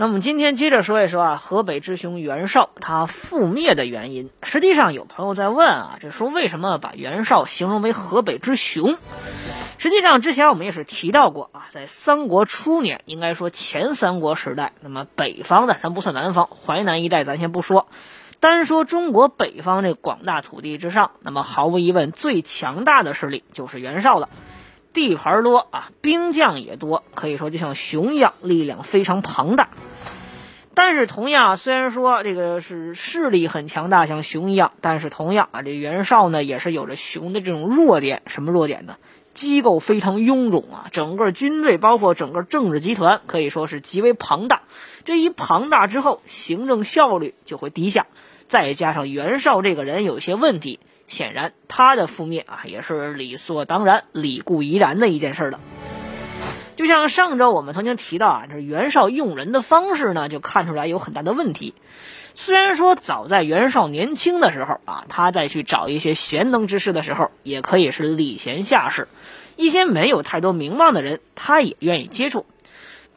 那么今天接着说一说啊，河北之雄袁绍他覆灭的原因。实际上有朋友在问啊，这说为什么把袁绍形容为河北之雄？实际上之前我们也是提到过啊，在三国初年，应该说前三国时代，那么北方的咱不算南方，淮南一带咱先不说，单说中国北方这广大土地之上，那么毫无疑问最强大的势力就是袁绍了。地盘多啊，兵将也多，可以说就像熊一样，力量非常庞大。但是同样，虽然说这个是势力很强大，像熊一样，但是同样啊，这袁绍呢也是有着熊的这种弱点。什么弱点呢？机构非常臃肿啊，整个军队包括整个政治集团可以说是极为庞大。这一庞大之后，行政效率就会低下。再加上袁绍这个人有些问题。显然，他的覆灭啊，也是理所当然、理固宜然的一件事了。就像上周我们曾经提到啊，这袁绍用人的方式呢，就看出来有很大的问题。虽然说早在袁绍年轻的时候啊，他在去找一些贤能之士的时候，也可以是礼贤下士，一些没有太多名望的人，他也愿意接触。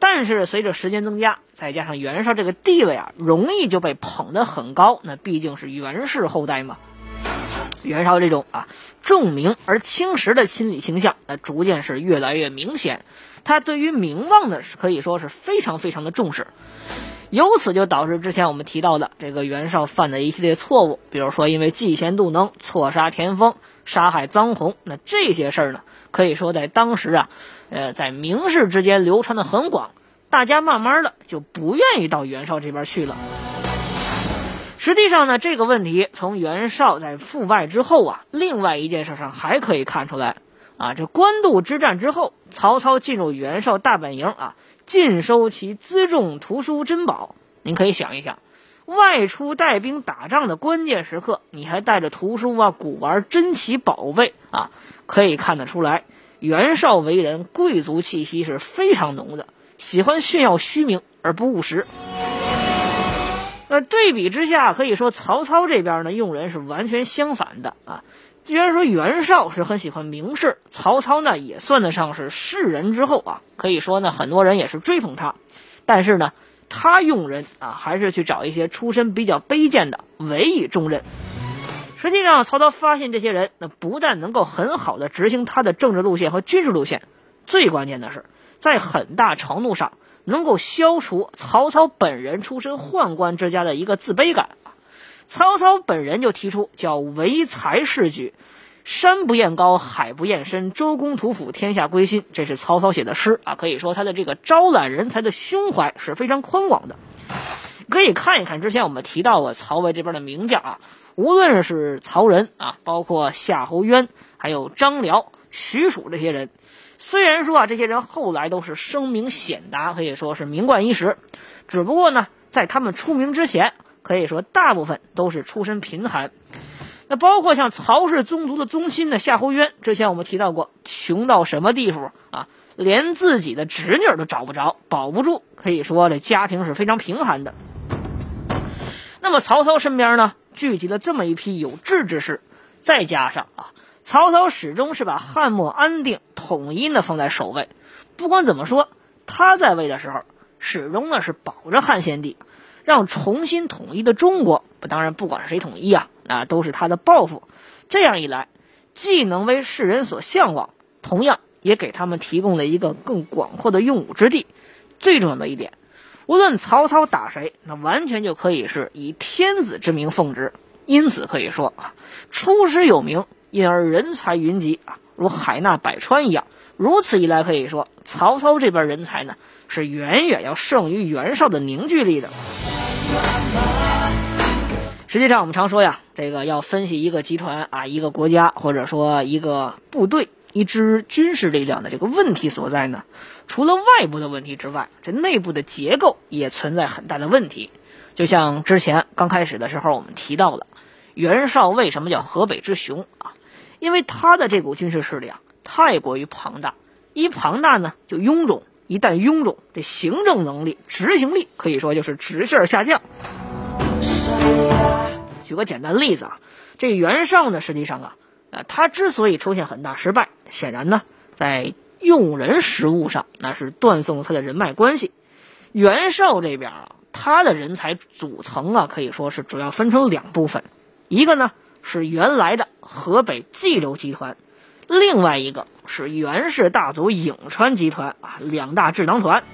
但是随着时间增加，再加上袁绍这个地位啊，容易就被捧得很高。那毕竟是袁氏后代嘛。袁绍这种啊重名而轻实的心理倾向，那逐渐是越来越明显。他对于名望呢，是可以说是非常非常的重视。由此就导致之前我们提到的这个袁绍犯的一系列错误，比如说因为嫉贤妒能错杀田丰、杀害臧洪，那这些事儿呢，可以说在当时啊，呃，在名士之间流传的很广，大家慢慢的就不愿意到袁绍这边去了。实际上呢，这个问题从袁绍在赴外之后啊，另外一件事上还可以看出来啊。这官渡之战之后，曹操进入袁绍大本营啊，尽收其辎重、图书、珍宝。您可以想一想，外出带兵打仗的关键时刻，你还带着图书啊、古玩、珍奇宝贝啊，可以看得出来，袁绍为人贵族气息是非常浓的，喜欢炫耀虚名而不务实。那对比之下，可以说曹操这边呢用人是完全相反的啊。既然说袁绍是很喜欢名士，曹操呢也算得上是士人之后啊，可以说呢很多人也是追捧他。但是呢，他用人啊还是去找一些出身比较卑贱的，委以重任。实际上，曹操发现这些人，那不但能够很好的执行他的政治路线和军事路线，最关键的是，在很大程度上。能够消除曹操本人出身宦官之家的一个自卑感曹操本人就提出叫唯才是举，山不厌高，海不厌深，周公吐哺，天下归心。这是曹操写的诗啊，可以说他的这个招揽人才的胸怀是非常宽广的。可以看一看之前我们提到过曹魏这边的名将啊，无论是曹仁啊，包括夏侯渊，还有张辽、许褚这些人。虽然说啊，这些人后来都是声名显达，可以说是名冠一时，只不过呢，在他们出名之前，可以说大部分都是出身贫寒。那包括像曹氏宗族的宗亲的夏侯渊，之前我们提到过，穷到什么地步啊？连自己的侄女都找不着，保不住，可以说这家庭是非常贫寒的。那么曹操身边呢，聚集了这么一批有志之士，再加上啊。曹操始终是把汉末安定统一呢放在首位，不管怎么说，他在位的时候始终呢是保着汉献帝，让重新统一的中国，不当然不管谁统一啊，那都是他的抱负。这样一来，既能为世人所向往，同样也给他们提供了一个更广阔的用武之地。最重要的一点，无论曹操打谁，那完全就可以是以天子之名奉之，因此可以说啊，出师有名。因而人才云集啊，如海纳百川一样。如此一来，可以说曹操这边人才呢，是远远要胜于袁绍的凝聚力的。实际上，我们常说呀，这个要分析一个集团啊、一个国家，或者说一个部队、一支军事力量的这个问题所在呢，除了外部的问题之外，这内部的结构也存在很大的问题。就像之前刚开始的时候我们提到的，袁绍为什么叫河北之雄啊？因为他的这股军事势力啊太过于庞大，一庞大呢就臃肿，一旦臃肿，这行政能力、执行力可以说就是直线下降。举个简单例子啊，这袁绍呢，实际上啊，呃，他之所以出现很大失败，显然呢，在用人实务上，那是断送了他的人脉关系。袁绍这边啊。他的人才组成啊，可以说是主要分成两部分，一个呢是原来的河北冀州集团，另外一个是袁氏大族颍川集团啊，两大智囊团。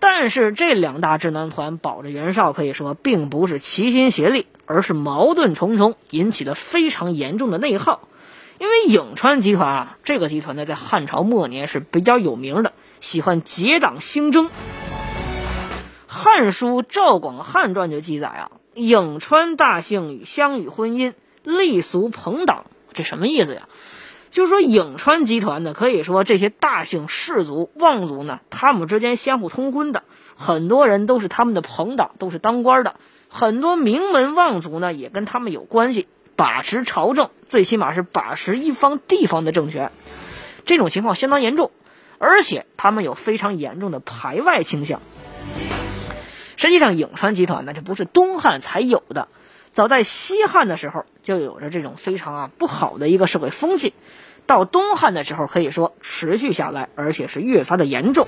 但是这两大智囊团保着袁绍，可以说并不是齐心协力，而是矛盾重重，引起了非常严重的内耗。因为颍川集团啊，这个集团呢，在汉朝末年是比较有名的，喜欢结党兴争。《汉书·赵广汉传》就记载啊，颍川大姓与乡与婚姻，立俗朋党。这什么意思呀？就是说颍川集团呢，可以说这些大姓氏族望族呢，他们之间相互通婚的，很多人都是他们的朋党，都是当官的。很多名门望族呢，也跟他们有关系，把持朝政，最起码是把持一方地方的政权。这种情况相当严重，而且他们有非常严重的排外倾向。实际上，颍川集团呢，这不是东汉才有的，早在西汉的时候就有着这种非常啊不好的一个社会风气。到东汉的时候，可以说持续下来，而且是越发的严重。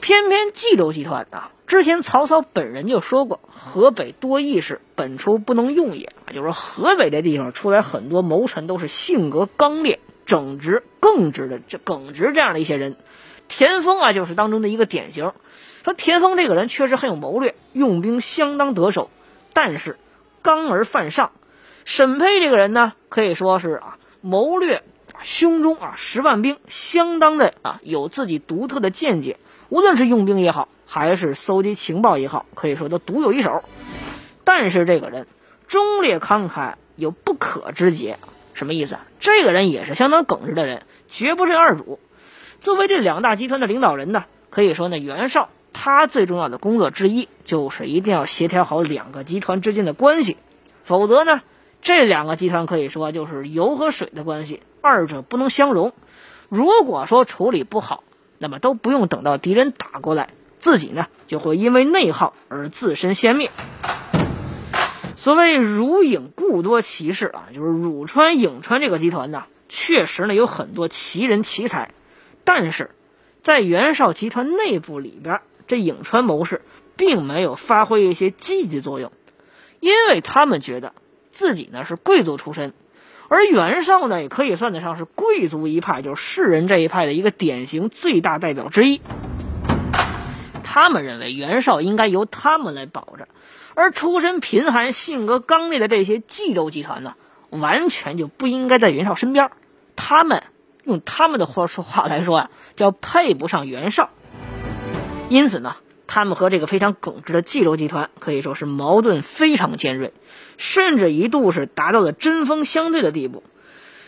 偏偏冀州集团啊，之前曹操本人就说过：“河北多义士，本初不能用也。”就是说，河北这地方出来很多谋臣，都是性格刚烈、正直、耿直的这耿直这样的一些人。田丰啊，就是当中的一个典型。说田丰这个人确实很有谋略，用兵相当得手，但是刚而犯上。沈佩这个人呢，可以说是啊谋略胸中啊十万兵，相当的啊有自己独特的见解，无论是用兵也好，还是搜集情报也好，可以说都独有一手。但是这个人忠烈慷慨，有不可之节，什么意思啊？这个人也是相当耿直的人，绝不是二主。作为这两大集团的领导人呢，可以说呢袁绍。他最重要的工作之一，就是一定要协调好两个集团之间的关系，否则呢，这两个集团可以说就是油和水的关系，二者不能相容。如果说处理不好，那么都不用等到敌人打过来，自己呢就会因为内耗而自身先灭。所谓汝颍故多奇士啊，就是汝川、颍川这个集团呢，确实呢有很多奇人奇才，但是在袁绍集团内部里边。这颍川谋士并没有发挥一些积极作用，因为他们觉得自己呢是贵族出身，而袁绍呢也可以算得上是贵族一派，就是士人这一派的一个典型最大代表之一。他们认为袁绍应该由他们来保着，而出身贫寒、性格刚烈的这些冀州集团呢，完全就不应该在袁绍身边。他们用他们的话说话来说啊，叫配不上袁绍。因此呢，他们和这个非常耿直的冀州集团可以说是矛盾非常尖锐，甚至一度是达到了针锋相对的地步。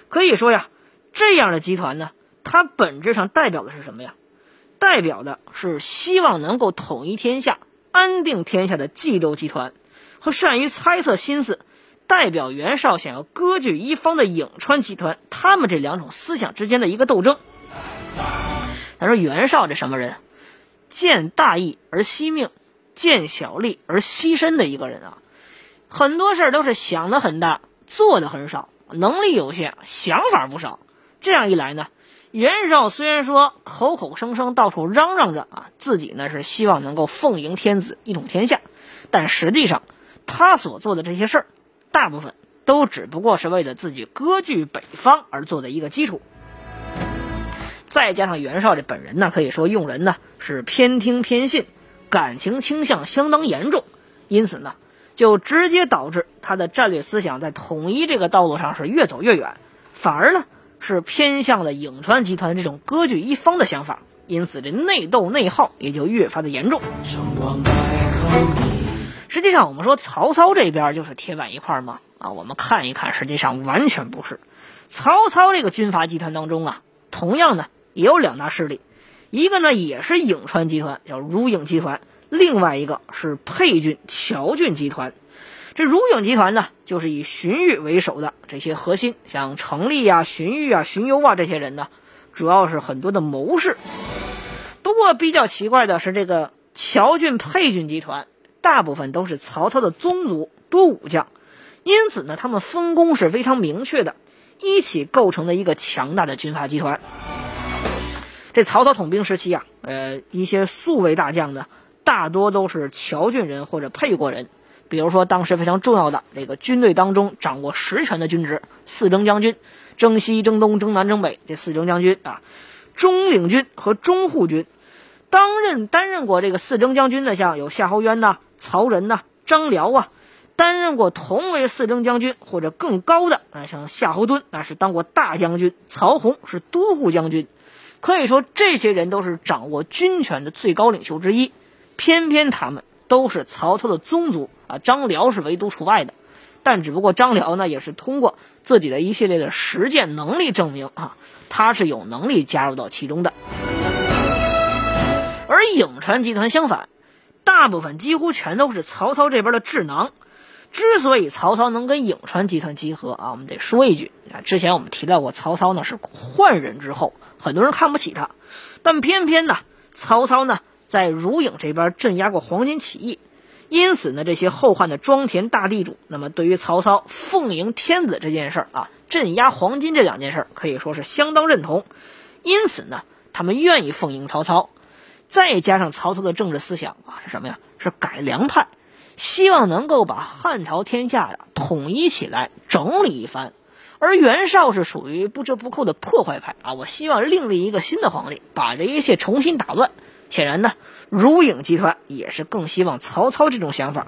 可以说呀，这样的集团呢，它本质上代表的是什么呀？代表的是希望能够统一天下、安定天下的冀州集团，和善于猜测心思、代表袁绍想要割据一方的颍川集团，他们这两种思想之间的一个斗争。他说：“袁绍这什么人？”见大义而惜命，见小利而牺牲的一个人啊，很多事儿都是想的很大，做的很少，能力有限，想法不少。这样一来呢，袁绍虽然说口口声声到处嚷嚷着啊，自己呢是希望能够奉迎天子，一统天下，但实际上他所做的这些事儿，大部分都只不过是为了自己割据北方而做的一个基础。再加上袁绍这本人呢，可以说用人呢是偏听偏信，感情倾向相当严重，因此呢，就直接导致他的战略思想在统一这个道路上是越走越远，反而呢是偏向了颍川集团这种割据一方的想法，因此这内斗内耗也就越发的严重。实际上，我们说曹操这边就是铁板一块吗？啊，我们看一看，实际上完全不是。曹操这个军阀集团当中啊，同样呢。也有两大势力，一个呢也是颍川集团，叫汝颍集团；另外一个是沛郡、谯郡集团。这如影集团呢，就是以荀彧为首的这些核心，像程立啊、荀彧啊、荀攸啊这些人呢，主要是很多的谋士。不过比较奇怪的是，这个谯郡、沛郡集团大部分都是曹操的宗族，多武将，因此呢，他们分工是非常明确的，一起构成了一个强大的军阀集团。这曹操统兵时期啊，呃，一些宿卫大将呢，大多都是谯郡人或者沛国人。比如说，当时非常重要的这个军队当中掌握实权的军职，四征将军，征西、征东、征南、征北，这四征将军啊，中领军和中护军。担任担任过这个四征将军的，像有夏侯渊呐、曹仁呐、张辽啊；担任过同为四征将军或者更高的啊，像夏侯惇，那是当过大将军；曹洪是都护将军。可以说，这些人都是掌握军权的最高领袖之一。偏偏他们都是曹操的宗族啊，张辽是唯独除外的。但只不过张辽呢，也是通过自己的一系列的实践能力证明啊，他是有能力加入到其中的。而颍川集团相反，大部分几乎全都是曹操这边的智囊。之所以曹操能跟颍川集团集合啊，我们得说一句啊，之前我们提到过，曹操呢是宦人之后，很多人看不起他，但偏偏呢，曹操呢在汝颍这边镇压过黄巾起义，因此呢，这些后汉的庄田大地主，那么对于曹操奉迎天子这件事儿啊，镇压黄巾这两件事儿，可以说是相当认同，因此呢，他们愿意奉迎曹操。再加上曹操的政治思想啊是什么呀？是改良派，希望能够把汉朝天下呀统一起来，整理一番。而袁绍是属于不折不扣的破坏派啊，我希望另立一个新的皇帝，把这一切重新打乱。显然呢，如影集团也是更希望曹操这种想法。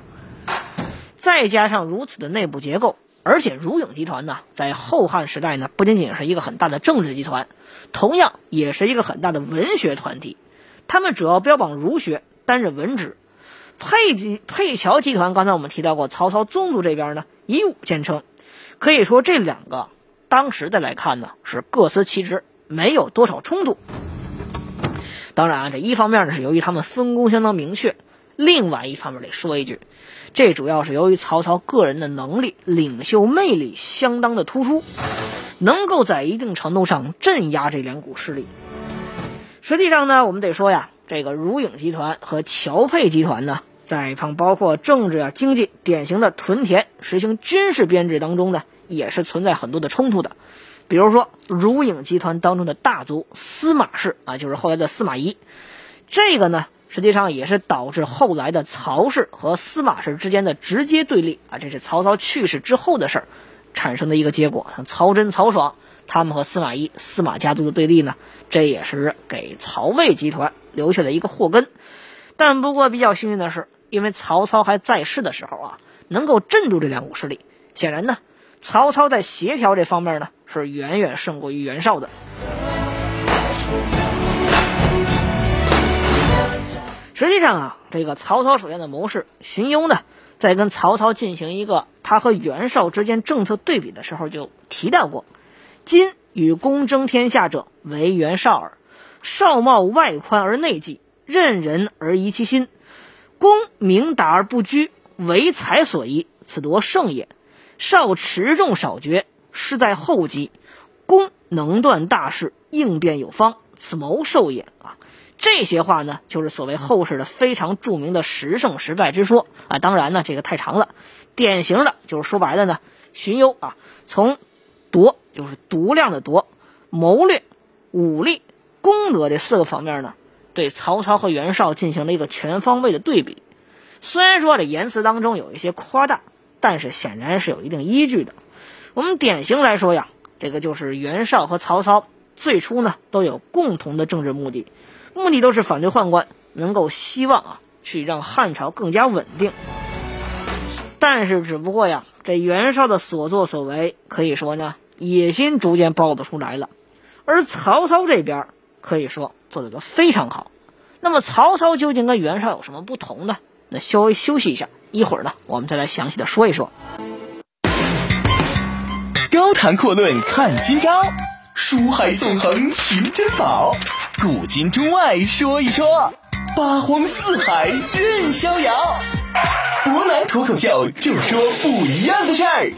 再加上如此的内部结构，而且如影集团呢，在后汉时代呢，不仅仅是一个很大的政治集团，同样也是一个很大的文学团体。他们主要标榜儒学，担任文职。沛集沛乔集团，刚才我们提到过，曹操宗族这边呢以武见称，可以说这两个当时的来看呢是各司其职，没有多少冲突。当然啊，这一方面呢是由于他们分工相当明确，另外一方面得说一句，这主要是由于曹操个人的能力、领袖魅力相当的突出，能够在一定程度上镇压这两股势力。实际上呢，我们得说呀，这个如影集团和乔沛集团呢，在方包括政治啊、经济，典型的屯田、实行军事编制当中呢，也是存在很多的冲突的。比如说，如影集团当中的大族司马氏啊，就是后来的司马懿，这个呢，实际上也是导致后来的曹氏和司马氏之间的直接对立啊。这是曹操去世之后的事儿产生的一个结果。像曹真、曹爽。他们和司马懿、司马家族的对立呢，这也是给曹魏集团留下了一个祸根。但不过比较幸运的是，因为曹操还在世的时候啊，能够镇住这两股势力。显然呢，曹操在协调这方面呢，是远远胜过于袁绍的。实际上啊，这个曹操手下的谋士荀攸呢，在跟曹操进行一个他和袁绍之间政策对比的时候，就提到过。今与公争天下者，为袁绍耳。绍貌外宽而内忌，任人而疑其心。公明达而不拘，为才所宜，此夺胜也。少持重少决，失在后机。公能断大事，应变有方，此谋受也。啊，这些话呢，就是所谓后世的非常著名的十胜十败之说啊。当然呢，这个太长了。典型的就是说白了呢，荀攸啊，从夺。就是独量的夺，谋略、武力、功德这四个方面呢，对曹操和袁绍进行了一个全方位的对比。虽然说这言辞当中有一些夸大，但是显然是有一定依据的。我们典型来说呀，这个就是袁绍和曹操最初呢都有共同的政治目的，目的都是反对宦官，能够希望啊去让汉朝更加稳定。但是只不过呀，这袁绍的所作所为，可以说呢。野心逐渐暴露出来了，而曹操这边可以说做的都非常好。那么曹操究竟跟袁绍有什么不同呢？那稍微休息一下，一会儿呢，我们再来详细的说一说。高谈阔论看今朝，书海纵横寻珍宝，古今中外说一说。八荒四海任逍遥。博南脱口秀，就说不一样的事儿。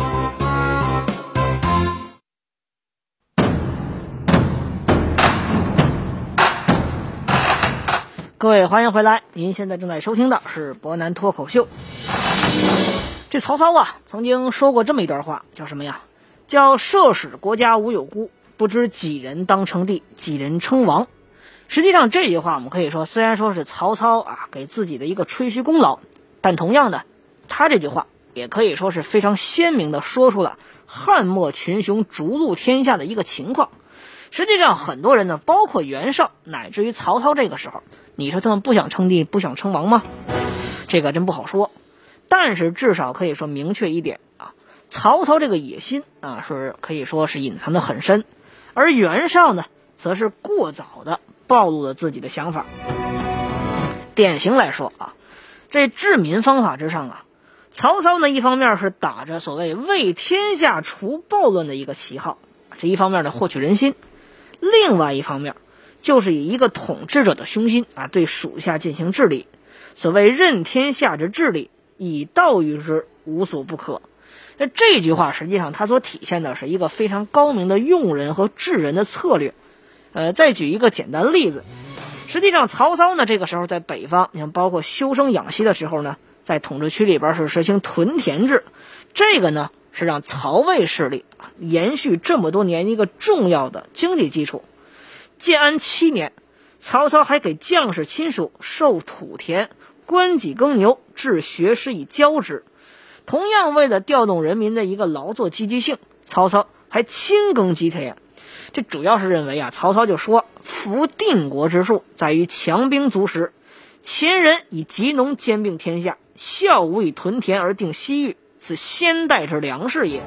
各位，欢迎回来！您现在正在收听的是博南脱口秀。这曹操啊，曾经说过这么一段话，叫什么呀？叫“涉使国家无有孤，不知几人当称帝，几人称王。”实际上这句话，我们可以说，虽然说是曹操啊给自己的一个吹嘘功劳，但同样的，他这句话也可以说是非常鲜明的说出了汉末群雄逐鹿天下的一个情况。实际上，很多人呢，包括袁绍乃至于曹操，这个时候，你说他们不想称帝、不想称王吗？这个真不好说。但是至少可以说明确一点啊，曹操这个野心啊，是可以说是隐藏的很深，而袁绍呢，则是过早的。暴露了自己的想法。典型来说啊，这治民方法之上啊，曹操呢一方面是打着所谓为天下除暴乱的一个旗号，这一方面呢获取人心；另外一方面就是以一个统治者的胸心啊，对属下进行治理。所谓任天下之治理，以道御之，无所不可。那这句话实际上它所体现的是一个非常高明的用人和治人的策略。呃，再举一个简单例子，实际上曹操呢，这个时候在北方，你看包括休生养息的时候呢，在统治区里边是实行屯田制，这个呢是让曹魏势力啊延续这么多年一个重要的经济基础。建安七年，曹操还给将士亲属授土田，官己耕牛，治学士以教之。同样为了调动人民的一个劳作积极性，曹操还亲耕吉田。这主要是认为啊，曹操就说：“夫定国之术，在于强兵足食。秦人以集农兼并天下，孝武以屯田而定西域，此先代之良士也。”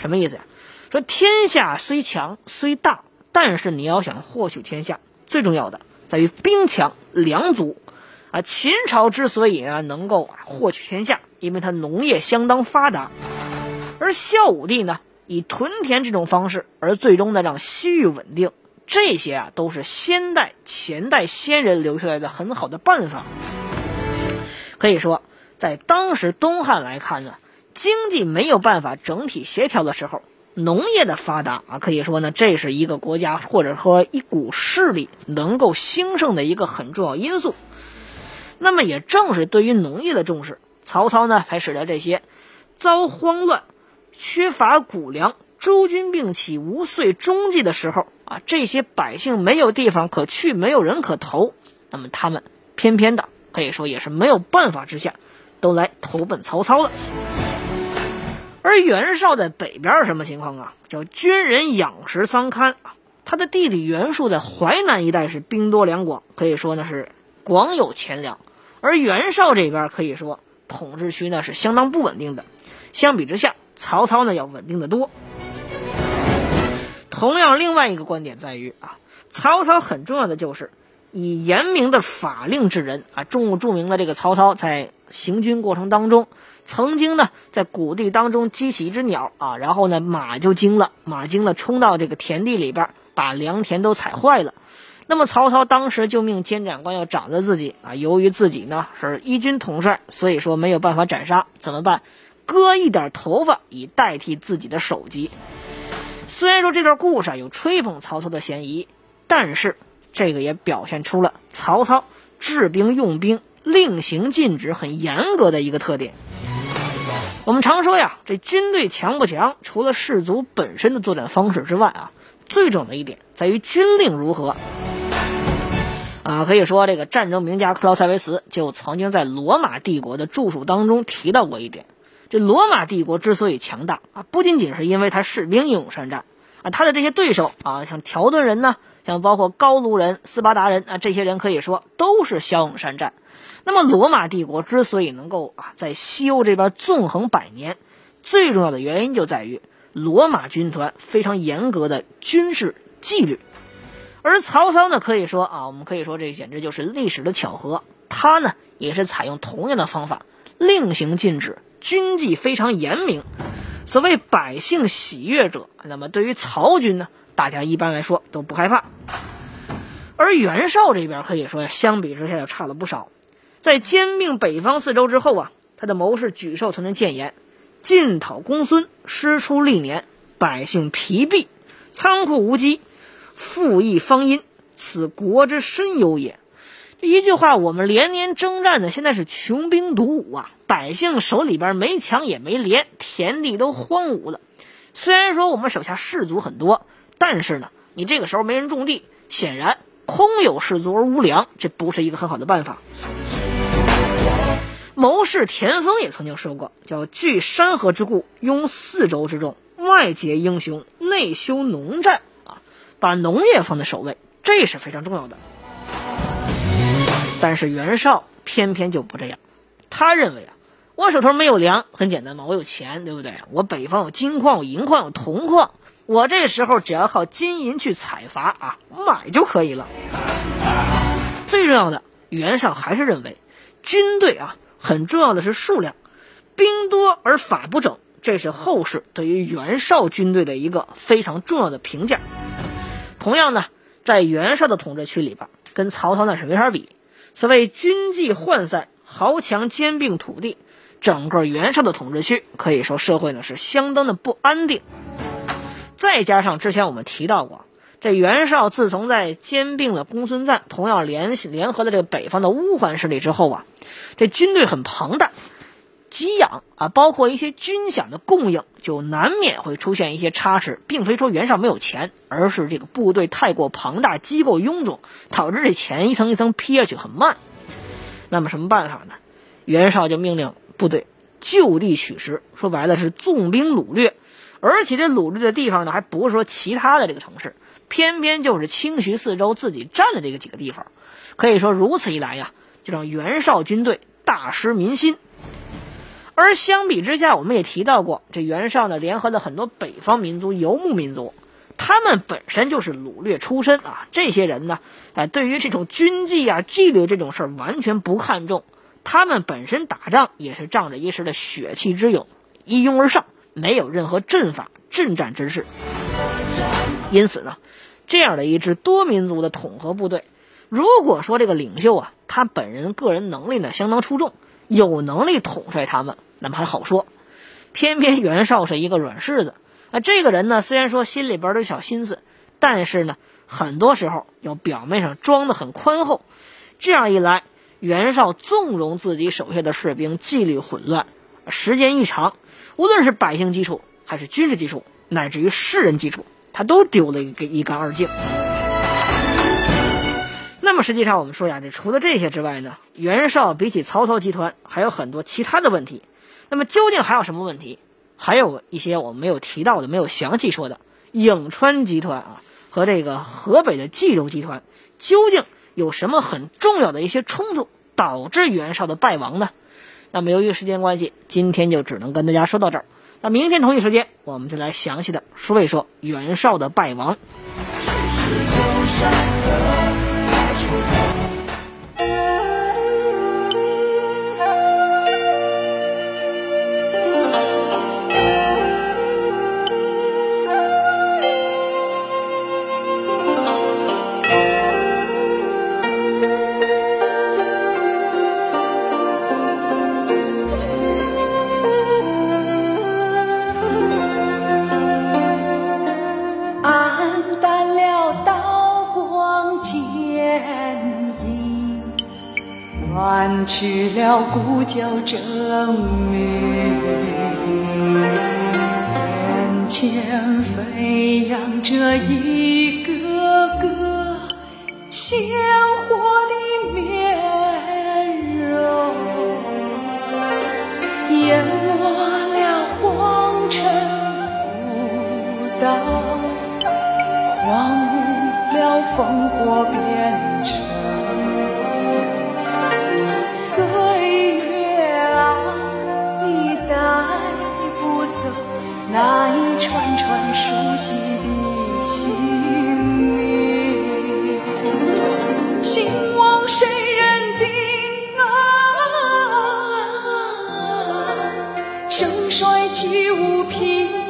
什么意思呀？说天下虽强虽大，但是你要想获取天下，最重要的在于兵强粮足。啊，秦朝之所以啊能够获取天下，因为它农业相当发达，而孝武帝呢？以屯田这种方式，而最终呢让西域稳定，这些啊都是先代前代先人留下来的很好的办法。可以说，在当时东汉来看呢，经济没有办法整体协调的时候，农业的发达啊，可以说呢这是一个国家或者说一股势力能够兴盛的一个很重要因素。那么也正是对于农业的重视，曹操呢才使得这些遭慌乱。缺乏谷粮，诸军并起，无遂中计的时候啊，这些百姓没有地方可去，没有人可投，那么他们偏偏的可以说也是没有办法之下，都来投奔曹操了。而袁绍在北边什么情况啊？叫军人养食桑堪啊，他的弟弟袁术在淮南一带是兵多粮广，可以说呢是广有钱粮。而袁绍这边可以说统治区呢是相当不稳定的，相比之下。曹操呢要稳定的多。同样，另外一个观点在于啊，曹操很重要的就是以严明的法令治人啊。著著名的这个曹操在行军过程当中，曾经呢在谷地当中激起一只鸟啊，然后呢马就惊了，马惊了冲到这个田地里边，把良田都踩坏了。那么曹操当时就命监斩官要斩了自己啊。由于自己呢是一军统帅，所以说没有办法斩杀，怎么办？割一点头发以代替自己的首级。虽然说这段故事有吹捧曹操的嫌疑，但是这个也表现出了曹操治兵用兵令行禁止很严格的一个特点。我们常说呀，这军队强不强，除了士卒本身的作战方式之外啊，最重要的一点在于军令如何。啊，可以说这个战争名家克劳塞维茨就曾经在罗马帝国的著述当中提到过一点。这罗马帝国之所以强大啊，不仅仅是因为他士兵英勇善战啊，他的这些对手啊，像条顿人呢，像包括高卢人、斯巴达人啊，这些人可以说都是骁勇善战。那么罗马帝国之所以能够啊在西欧这边纵横百年，最重要的原因就在于罗马军团非常严格的军事纪律。而曹操呢，可以说啊，我们可以说这简直就是历史的巧合，他呢也是采用同样的方法，令行禁止。军纪非常严明，所谓百姓喜悦者，那么对于曹军呢，大家一般来说都不害怕。而袁绍这边可以说呀，相比之下要差了不少。在兼并北方四州之后啊，他的谋士沮授曾经谏言：“进讨公孙，师出历年，百姓疲弊，仓库无机，赋役方殷，此国之深忧也。”这一句话，我们连年征战的，现在是穷兵黩武啊，百姓手里边没枪也没连，田地都荒芜了。虽然说我们手下士卒很多，但是呢，你这个时候没人种地，显然。空有士卒而无粮，这不是一个很好的办法。谋士田丰也曾经说过：“叫据山河之固，拥四州之众，外结英雄，内修农战啊，把农业放在首位，这是非常重要的。”但是袁绍偏偏就不这样，他认为啊，我手头没有粮，很简单嘛，我有钱，对不对？我北方有金矿、有银矿、有铜矿。我这时候只要靠金银去采伐啊，买就可以了。最重要的，袁绍还是认为，军队啊很重要的是数量，兵多而法不整，这是后世对于袁绍军队的一个非常重要的评价。同样呢，在袁绍的统治区里边，跟曹操那是没法比。所谓军纪涣散，豪强兼并土地，整个袁绍的统治区可以说社会呢是相当的不安定。再加上之前我们提到过，这袁绍自从在兼并了公孙瓒，同样联联合了这个北方的乌桓势力之后啊，这军队很庞大，给养啊，包括一些军饷的供应，就难免会出现一些差池。并非说袁绍没有钱，而是这个部队太过庞大，机构臃肿，导致这钱一层一层批下去很慢。那么什么办法呢？袁绍就命令部队就地取食，说白了是纵兵掳掠。而且这掳掠的地方呢，还不是说其他的这个城市，偏偏就是清徐四州自己占的这个几个地方。可以说如此一来呀，就让袁绍军队大失民心。而相比之下，我们也提到过，这袁绍呢联合了很多北方民族、游牧民族，他们本身就是掳掠出身啊。这些人呢，哎，对于这种军纪啊、纪律这种事儿完全不看重，他们本身打仗也是仗着一时的血气之勇，一拥而上。没有任何阵法、阵战之势，因此呢，这样的一支多民族的统合部队，如果说这个领袖啊，他本人个人能力呢相当出众，有能力统帅他们，那么还好说。偏偏袁绍是一个软柿子，啊，这个人呢，虽然说心里边有小心思，但是呢，很多时候要表面上装的很宽厚。这样一来，袁绍纵容自己手下的士兵纪律混乱，时间一长。无论是百姓基础，还是军事基础，乃至于士人基础，他都丢了一个一干二净。那么实际上，我们说呀，这除了这些之外呢，袁绍比起曹操集团还有很多其他的问题。那么究竟还有什么问题？还有一些我们没有提到的、没有详细说的，颍川集团啊和这个河北的冀州集团，究竟有什么很重要的一些冲突，导致袁绍的败亡呢？那么由于时间关系，今天就只能跟大家说到这儿。那明天同一时间，我们就来详细的说一说袁绍的败亡。去了故交真名，眼前飞扬着一个个鲜活的面容，淹没了黄尘古道，荒芜了烽火边城。盛衰岂无凭